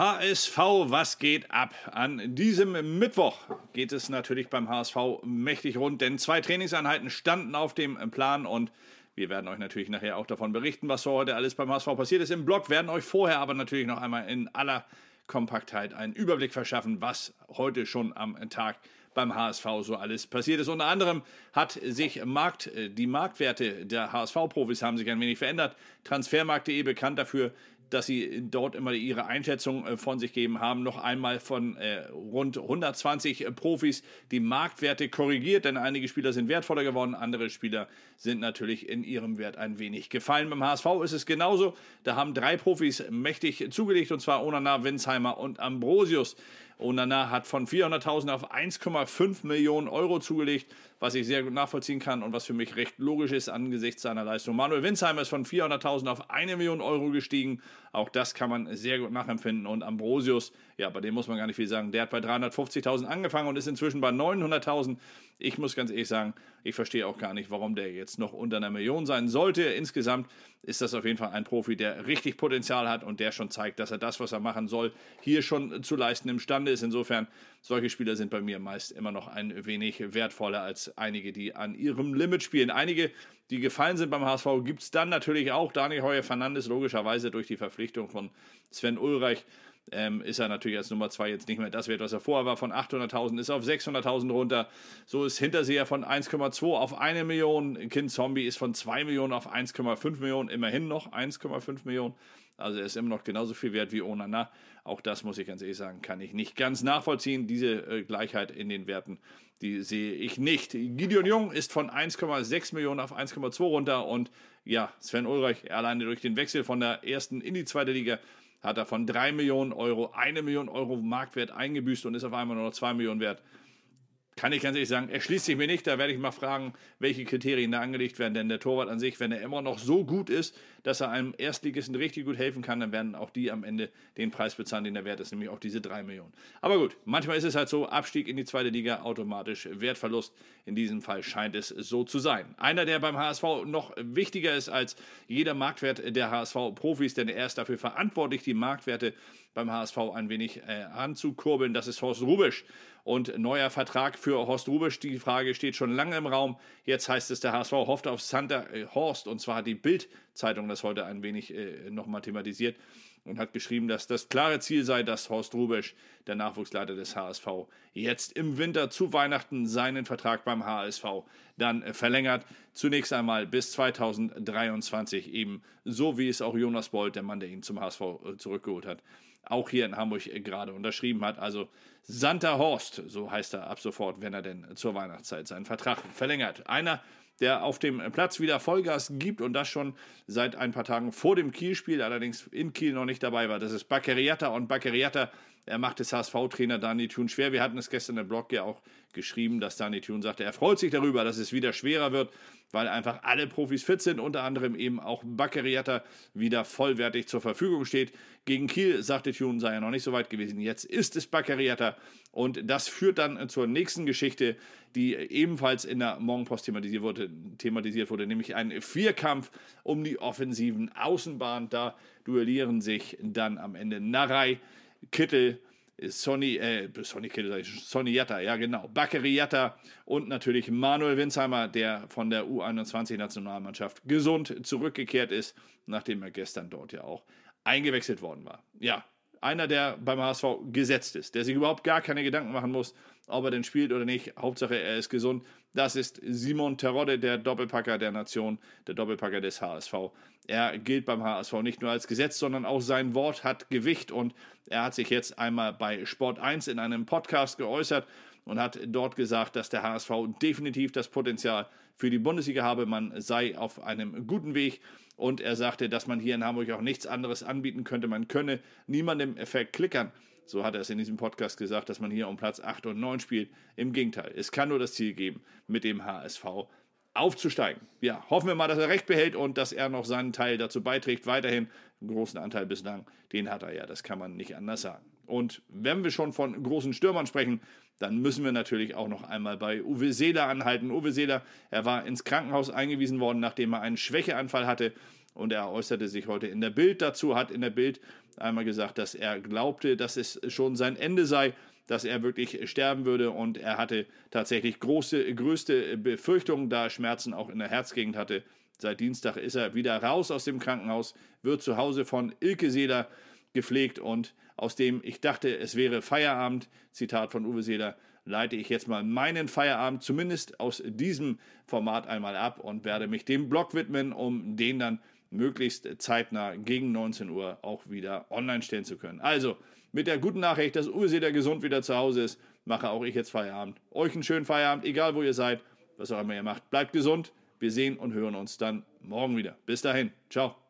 HSV, was geht ab? An diesem Mittwoch geht es natürlich beim HSV mächtig rund, denn zwei Trainingseinheiten standen auf dem Plan und wir werden euch natürlich nachher auch davon berichten, was so heute alles beim HSV passiert ist im Blog, werden euch vorher aber natürlich noch einmal in aller Kompaktheit einen Überblick verschaffen, was heute schon am Tag beim HSV so alles passiert ist. Unter anderem hat sich Markt, die Marktwerte der HSV-Profis haben sich ein wenig verändert. Transfermarkt.de bekannt dafür, dass sie dort immer ihre Einschätzung äh, von sich geben haben. Noch einmal von äh, rund 120 äh, Profis die Marktwerte korrigiert, denn einige Spieler sind wertvoller geworden, andere Spieler sind natürlich in ihrem Wert ein wenig gefallen. Beim HSV ist es genauso. Da haben drei Profis mächtig zugelegt, und zwar Onana, Winsheimer und Ambrosius. Onana hat von 400.000 auf 1,5 Millionen Euro zugelegt, was ich sehr gut nachvollziehen kann und was für mich recht logisch ist angesichts seiner Leistung. Manuel Winsheimer ist von 400.000 auf 1 Million Euro gestiegen. Auch das kann man sehr gut nachempfinden. Und Ambrosius, ja, bei dem muss man gar nicht viel sagen. Der hat bei 350.000 angefangen und ist inzwischen bei 900.000. Ich muss ganz ehrlich sagen, ich verstehe auch gar nicht, warum der jetzt noch unter einer Million sein sollte. Insgesamt ist das auf jeden Fall ein Profi, der richtig Potenzial hat und der schon zeigt, dass er das, was er machen soll, hier schon zu leisten imstande ist. Insofern, solche Spieler sind bei mir meist immer noch ein wenig wertvoller als einige, die an ihrem Limit spielen. Einige, die gefallen sind beim HSV, gibt es dann natürlich auch. Daniel Heuer Fernandes, logischerweise durch die Verpflichtung von Sven Ulreich ähm, ist er natürlich als Nummer 2 jetzt nicht mehr das Wert, was er vorher war. Von 800.000 ist er auf 600.000 runter. So ist Hinterseher von 1,2 auf 1 Million. Kind Zombie ist von 2 Millionen auf 1,5 Millionen. Immerhin noch 1,5 Millionen. Also er ist immer noch genauso viel wert wie Onana. Auch das muss ich ganz ehrlich sagen, kann ich nicht ganz nachvollziehen. Diese äh, Gleichheit in den Werten, die sehe ich nicht. Gideon Jung ist von 1,6 Millionen auf 1,2 runter und ja, Sven Ulreich alleine durch den Wechsel von der ersten in die zweite Liga hat er von 3 Millionen Euro 1 Million Euro Marktwert eingebüßt und ist auf einmal nur noch 2 Millionen wert kann ich ganz ehrlich sagen, erschließt sich mir nicht. Da werde ich mal fragen, welche Kriterien da angelegt werden. Denn der Torwart an sich, wenn er immer noch so gut ist, dass er einem Erstligisten richtig gut helfen kann, dann werden auch die am Ende den Preis bezahlen, den er wert ist, nämlich auch diese 3 Millionen. Aber gut, manchmal ist es halt so, Abstieg in die zweite Liga, automatisch Wertverlust. In diesem Fall scheint es so zu sein. Einer, der beim HSV noch wichtiger ist als jeder Marktwert der HSV-Profis, denn er ist dafür verantwortlich, die Marktwerte beim HSV ein wenig äh, anzukurbeln. Das ist Horst Rubisch. Und neuer Vertrag für Horst Rubisch. Die Frage steht schon lange im Raum. Jetzt heißt es, der HSV hofft auf Santa äh, Horst. Und zwar hat die Bild-Zeitung das heute ein wenig äh, nochmal thematisiert und hat geschrieben, dass das klare Ziel sei, dass Horst Rubisch, der Nachwuchsleiter des HSV, jetzt im Winter zu Weihnachten seinen Vertrag beim HSV dann äh, verlängert. Zunächst einmal bis 2023 eben, so wie es auch Jonas Bold, der Mann, der ihn zum HSV äh, zurückgeholt hat, auch hier in Hamburg äh, gerade unterschrieben hat. Also Santa Horst, so heißt er ab sofort, wenn er denn zur Weihnachtszeit seinen Vertrag verlängert. Einer, der auf dem Platz wieder Vollgas gibt und das schon seit ein paar Tagen vor dem Kielspiel, allerdings in Kiel noch nicht dabei war. Das ist Baccariata und Baccariata er macht es HSV-Trainer Dani Thun schwer. Wir hatten es gestern im Blog ja auch geschrieben, dass Dani Thun sagte, er freut sich darüber, dass es wieder schwerer wird, weil einfach alle Profis fit sind, unter anderem eben auch Baccariata wieder vollwertig zur Verfügung steht. Gegen Kiel, sagte Thun, sei er noch nicht so weit gewesen. Jetzt ist es Baccariata und das führt dann zur nächsten Geschichte, die ebenfalls in der Morgenpost thematisiert wurde, thematisiert wurde nämlich ein Vierkampf um die offensiven Außenbahn. Da duellieren sich dann am Ende Narei, Kittel, Sonny, äh, Sonny Kittel, Sonny Jatta, ja genau, Bakary Jatta und natürlich Manuel Winsheimer, der von der U21-Nationalmannschaft gesund zurückgekehrt ist, nachdem er gestern dort ja auch eingewechselt worden war. Ja, einer, der beim HSV gesetzt ist, der sich überhaupt gar keine Gedanken machen muss, ob er denn spielt oder nicht. Hauptsache, er ist gesund. Das ist Simon Terodde, der Doppelpacker der Nation, der Doppelpacker des HSV. Er gilt beim HSV nicht nur als Gesetz, sondern auch sein Wort hat Gewicht und er hat sich jetzt einmal bei Sport 1 in einem Podcast geäußert und hat dort gesagt, dass der HSV definitiv das Potenzial für die Bundesliga habe. Man sei auf einem guten Weg und er sagte, dass man hier in Hamburg auch nichts anderes anbieten könnte. Man könne niemandem verklickern. So hat er es in diesem Podcast gesagt, dass man hier um Platz 8 und 9 spielt. Im Gegenteil, es kann nur das Ziel geben, mit dem HSV aufzusteigen. Ja, hoffen wir mal, dass er recht behält und dass er noch seinen Teil dazu beiträgt. Weiterhin einen großen Anteil bislang, den hat er ja, das kann man nicht anders sagen. Und wenn wir schon von großen Stürmern sprechen, dann müssen wir natürlich auch noch einmal bei Uwe Seeler anhalten. Uwe Seeler, er war ins Krankenhaus eingewiesen worden, nachdem er einen Schwächeanfall hatte und er äußerte sich heute in der Bild dazu, hat in der Bild einmal gesagt, dass er glaubte, dass es schon sein Ende sei, dass er wirklich sterben würde und er hatte tatsächlich große, größte Befürchtungen, da er Schmerzen auch in der Herzgegend hatte. Seit Dienstag ist er wieder raus aus dem Krankenhaus, wird zu Hause von Ilke Seeler gepflegt und aus dem ich dachte, es wäre Feierabend, Zitat von Uwe Seeler, leite ich jetzt mal meinen Feierabend zumindest aus diesem Format einmal ab und werde mich dem Blog widmen, um den dann möglichst zeitnah gegen 19 Uhr auch wieder online stellen zu können. Also, mit der guten Nachricht, dass Uwe Seeler gesund wieder zu Hause ist, mache auch ich jetzt Feierabend. Euch einen schönen Feierabend, egal wo ihr seid, was auch immer ihr macht. Bleibt gesund. Wir sehen und hören uns dann morgen wieder. Bis dahin. Ciao.